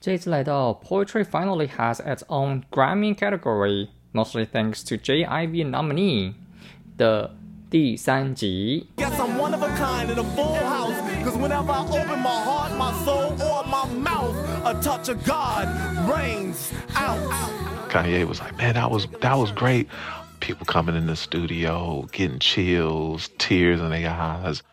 这次来到 Poetry finally has its own Grammy category, mostly thanks to J. Ivy nominee 的第三集。 Guess I'm one of a kind in a full house. Cause whenever I open my heart, my soul, or my mouth, a touch of God rains out. Kanye was like, "Man, that was that was great." People coming in the studio, getting chills, tears in their eyes.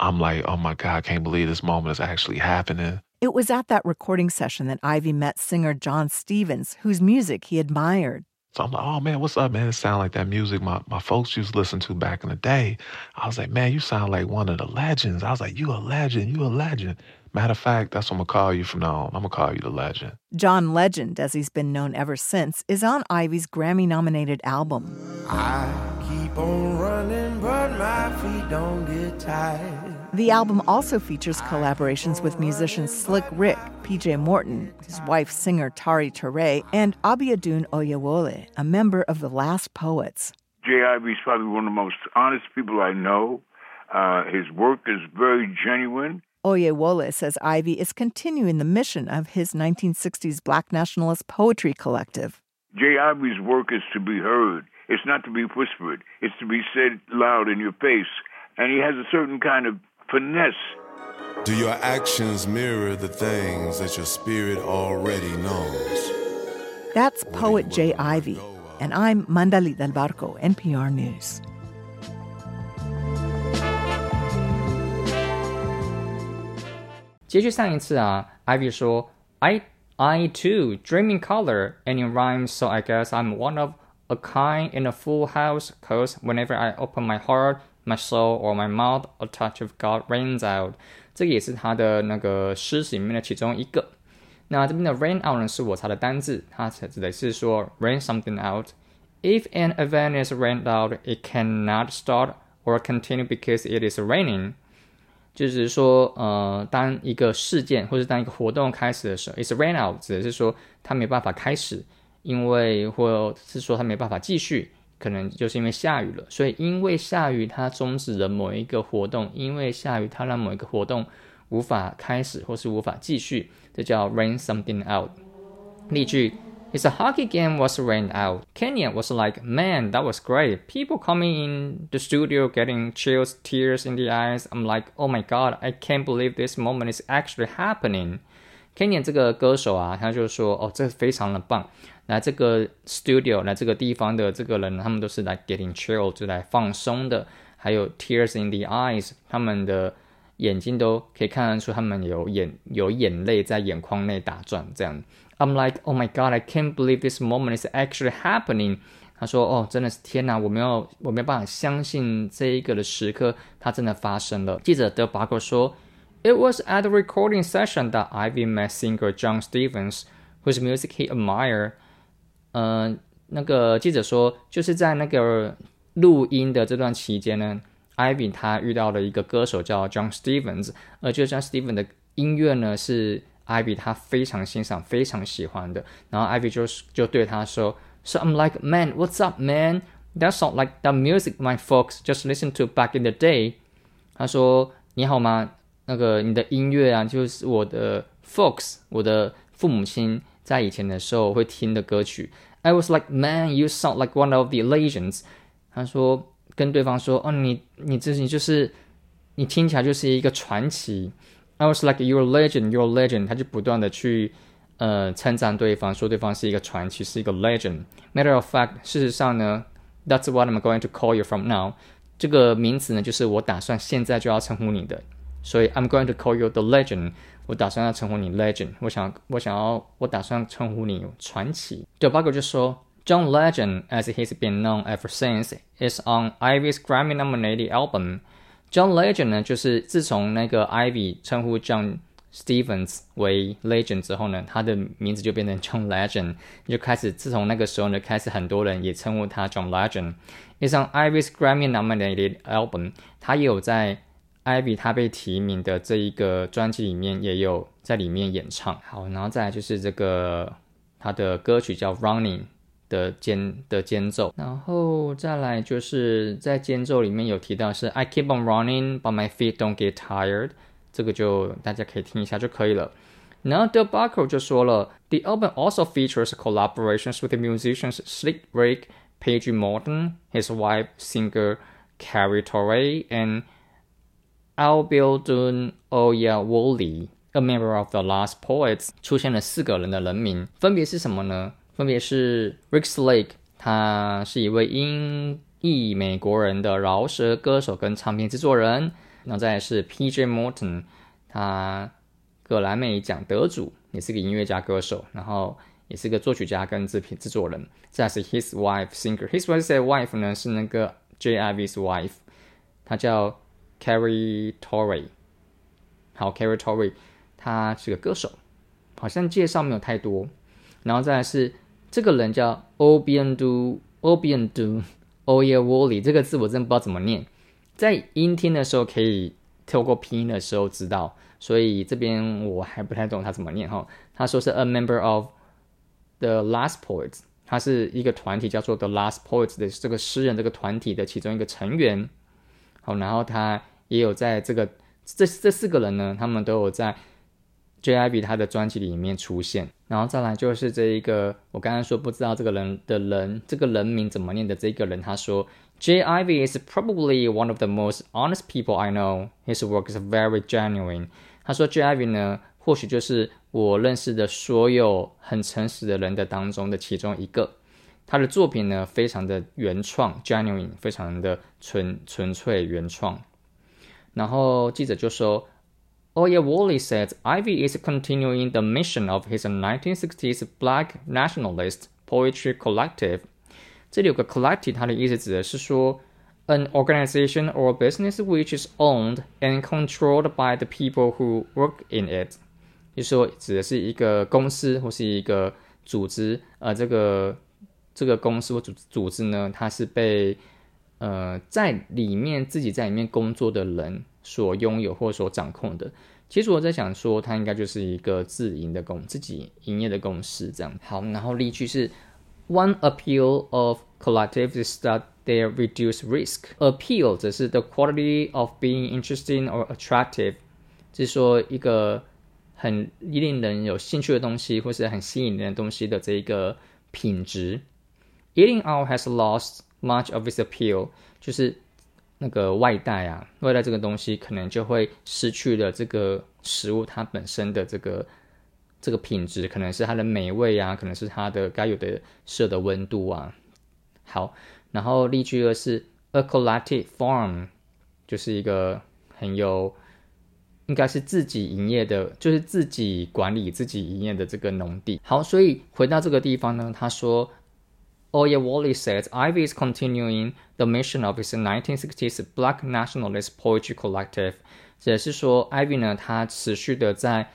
I'm like, "Oh my God, I can't believe this moment is actually happening." It was at that recording session that Ivy met singer John Stevens, whose music he admired. So I'm like, "Oh man, what's up, man? It sound like that music my my folks used to listen to back in the day." I was like, "Man, you sound like one of the legends." I was like, "You a legend, you a legend." Matter of fact, that's what I'm gonna call you from now on. I'm gonna call you the legend. John Legend, as he's been known ever since, is on Ivy's Grammy nominated album. I keep on running, but my feet don't get tired. The album also features collaborations with musicians Slick Rick, PJ Morton, his wife singer Tari Ture, and Abiodun Oyewole, a member of the Last Poets. J. Ivy's probably one of the most honest people I know. Uh, his work is very genuine. Oyewole says Ivy is continuing the mission of his 1960s Black Nationalist Poetry Collective. J. Ivy's work is to be heard. It's not to be whispered. It's to be said loud in your face. And he has a certain kind of finesse. Do your actions mirror the things that your spirit already knows? That's poet Jay Ivy, and I'm Mandali Del Barco, NPR News. 接续上一次啊，Ivy 说，I I too dream in color and in rhyme, so I guess I'm one of a kind in a full house. Cause whenever I open my heart, my soul or my mouth, a touch of God rains out。这个也是他的那个诗词里面的其中一个。那这边的 rain out 呢是我查的单字，它指的是说 rain something out。If an event is rained out, it cannot start or continue because it is raining. 就是说，呃，当一个事件或者当一个活动开始的时候，it's ran out，指的是说它没办法开始，因为或是说它没办法继续，可能就是因为下雨了，所以因为下雨它终止了某一个活动，因为下雨它让某一个活动无法开始或是无法继续，这叫 rain something out。例句。His hockey game was rained out. Kenya was like, man, that was great. People coming in the studio getting chills, tears in the eyes. I'm like, oh my god, I can't believe this moment is actually happening. Kenya 这个歌手啊，他就说，哦，这非常的棒。来这个 studio，来这个地方的这个人，他们都是来 getting chill，就来放松的。还有 tears in the eyes，他们的眼睛都可以看得出他们有眼有眼泪在眼眶内打转，这样。 I'm like, oh my god, I can't believe this moment is actually happening. 他说：“哦，真的是天哪，我没有，我没有办法相信这一个的时刻，它真的发生了。”记者德巴克说：“It was at the recording session that Ivy met singer John Stevens, whose music he admired.” 呃，那个记者说，就是在那个录音的这段期间呢，Ivy 他遇到了一个歌手叫 John Stevens，而这 John Stevens 的音乐呢是。Ivy 他非常欣赏、非常喜欢的，然后 Ivy 就就对他说：“So I'm like, man, what's up, man? That sound like the music my folks just listened to back in the day。”他说：“你好吗？那个你的音乐啊，就是我的 folks，我的父母亲在以前的时候会听的歌曲。”I was like, man, you sound like one of the legends。他说跟对方说：“哦，你你这你就是你听起来就是一个传奇。” I was like your legend, your legend。他就不断的去呃称赞对方，说对方是一个传奇，是一个 legend。Matter of fact，事实上呢，That's what I'm going to call you from now。这个名词呢，就是我打算现在就要称呼你的，所以 I'm going to call you the legend。我打算要称呼你 legend。我想，我想要，我打算称呼你传奇。对 b u g 就说，John Legend, as he's been known ever since, is on Ivy's Grammy-nominated album. John Legend 呢，就是自从那个 Ivy 称呼 John Stevens 为 Legend 之后呢，他的名字就变成 John Legend，就开始自从那个时候呢，开始很多人也称呼他 John Legend。It's on Ivy's Grammy-nominated album，他也有在 Ivy 他被提名的这一个专辑里面也有在里面演唱。好，然后再来就是这个他的歌曲叫 Running。的间的间奏，然后再来就是在间奏里面有提到是 I keep on running, but my feet don't get tired，这个就大家可以听一下就可以了。 然后 Del Barco 就说了，The album also features collaborations with the musicians Slick Rick, Paige Morton, his wife singer Carrie Torre, and Albildun Oyawole, a member of the Last Poets，出现了四个人的人名，分别是什么呢？ 分别是 Rick Slake，他是一位英裔美国人的饶舌歌手跟唱片制作人。然后再来是 P.J. Morton，他格莱美奖得主，也是个音乐家歌手，然后也是个作曲家跟制片制作人。再是 His wife singer，His wife 呢是那个 J.I.V.'s wife，他叫 Carrie Torrey。好，Carrie Torrey，他是个歌手，好像介绍没有太多。然后再来是这个人叫 Obiandu Obiandu Oyewole，这个字我真不知道怎么念。在音听的时候可以透过拼音的时候知道，所以这边我还不太懂他怎么念哈。他说是 a member of the Last Poets，他是一个团体叫做 The Last Poets 的这个诗人这个团体的其中一个成员。好，然后他也有在这个这这四个人呢，他们都有在 J.I.B 他的专辑里面出现。然后再来就是这一个我刚刚说不知道这个人的人这个人名怎么念的这个人，他说。JIV is probably one of the most honest people I know. His work is very genuine. 他说 JIV 呢，或许就是我认识的所有很诚实的人的当中的其中一个。他的作品呢，非常的原创，genuine，非常的纯纯粹原创。然后记者就说 ，Oh yeah, Wally said Ivy is continuing the mission of his 1960s Black nationalist poetry collective. 这里有个 collective，它的意思指的是说，an organization or business which is owned and controlled by the people who work in it，就是说指的是一个公司或是一个组织，呃，这个这个公司或组组织呢，它是被呃在里面自己在里面工作的人 所拥有或所掌控的。其实我在想说，它应该就是一个自营的公自己营业的公司这样。好，然后例句是。One appeal of collectives is that they reduce risk. Appeal 则是 the quality of being interesting or attractive，就是说一个很令人有兴趣的东西，或是很吸引人的东西的这一个品质。Eating out has lost much of its appeal，就是那个外带啊，外带这个东西可能就会失去了这个食物它本身的这个。这个品质可能是它的美味啊，可能是它的该有的设的温度啊。好，然后例句二是 a collective farm，就是一个很有应该是自己营业的，就是自己管理自己营业的这个农地。好，所以回到这个地方呢，他说 ，Oya Wally says Ivy is continuing the mission of its 1960s Black nationalist poetry collective，也是说，Ivy 呢，他持续的在。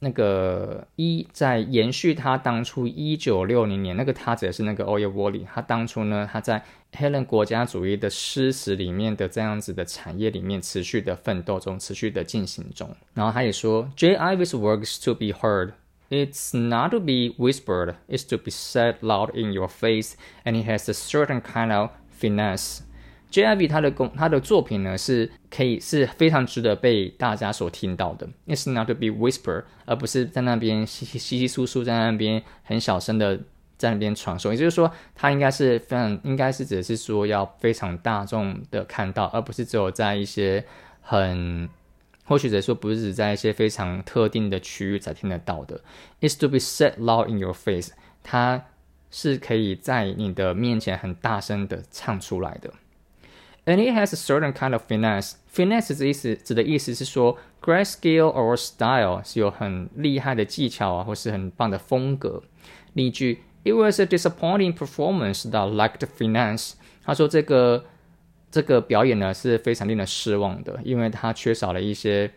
那个一在延续他当初一九六零年那个他指的是那个 Oya Wally，他当初呢他在黑人国家主义的诗词里面的这样子的产业里面持续的奋斗中，持续的进行中。然后他也说，J. Ivy's work is to be heard. It's not to be whispered. It's to be said loud in your face, and he has a certain kind of finesse. J.I.V. 他的工他的作品呢，是可以是非常值得被大家所听到的。It's not to be whispered，而不是在那边稀稀稀稀疏疏在那边很小声的在那边传说。也就是说，他应该是非常应该是指的是说要非常大众的看到，而不是只有在一些很或许者说不是只在一些非常特定的区域才听得到的。It's to be said loud in your face，它是可以在你的面前很大声的唱出来的。And it has a certain kind of finesse. Finesse 的意思指的意思是说，great skill or style 是有很厉害的技巧啊，或是很棒的风格。例句：It was a disappointing performance that lacked finesse。他说这个这个表演呢是非常令人失望的，因为它缺少了一些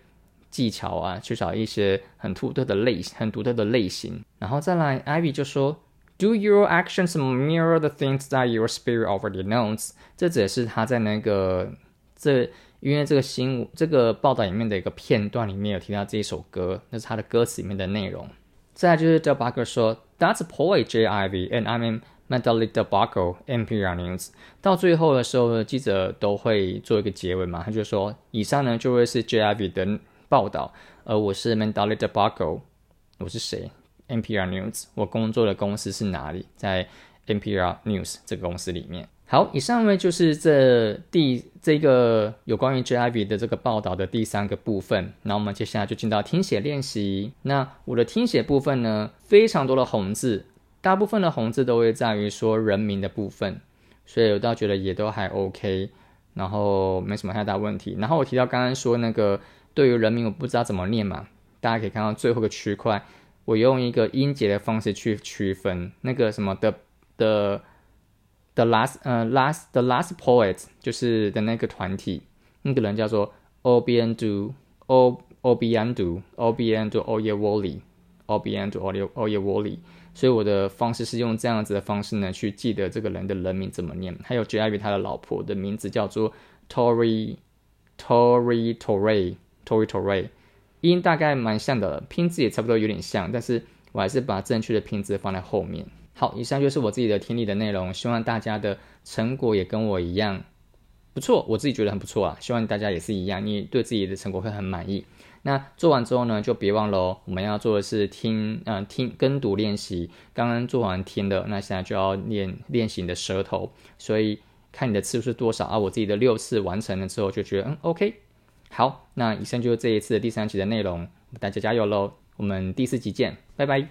技巧啊，缺少一些很独特的类型很独特的类型。然后再来，Ivy 就说。Do your actions mirror the things that your spirit already knows？这只是他在那个这，因为这个新这个报道里面的一个片段里面有提到这一首歌，那是他的歌词里面的内容。再就是 Del Barco 说，That's poet J I V and I'm in Medley Del Barco Imperial News。到最后的时候，记者都会做一个结尾嘛，他就说，以上呢就会是 J I V 的报道，而我是 Medley Del Barco。我是谁？NPR News，我工作的公司是哪里？在 NPR News 这个公司里面。好，以上呢就是这第这个有关于 JIV 的这个报道的第三个部分。那我们接下来就进到听写练习。那我的听写部分呢，非常多的红字，大部分的红字都会在于说人名的部分，所以我倒觉得也都还 OK，然后没什么太大问题。然后我提到刚刚说那个对于人名我不知道怎么念嘛，大家可以看到最后个区块，我用一个音节的方式去区分那个什么的的。The last，呃，last，the last poet 就是的那个团体，那个人叫做 Obiandu，O Obiandu，Obiandu，Oyewole，Obiandu，Oyewole。所以我的方式是用这样子的方式呢，去记得这个人的人名怎么念。还有 J.I.V 他的老婆的名字叫做 Tori，Tori Torre，Tori Torre，音大概蛮像的，拼字也差不多有点像，但是我还是把正确的拼字放在后面。好，以上就是我自己的听力的内容，希望大家的成果也跟我一样不错，我自己觉得很不错啊，希望大家也是一样，你对自己的成果会很满意。那做完之后呢，就别忘了哦，我们要做的是听，嗯，听跟读练习。刚刚做完听的，那现在就要练练习你的舌头，所以看你的次数是多少啊。我自己的六次完成了之后，就觉得嗯，OK。好，那以上就是这一次的第三集的内容，大家加油喽，我们第四集见，拜拜。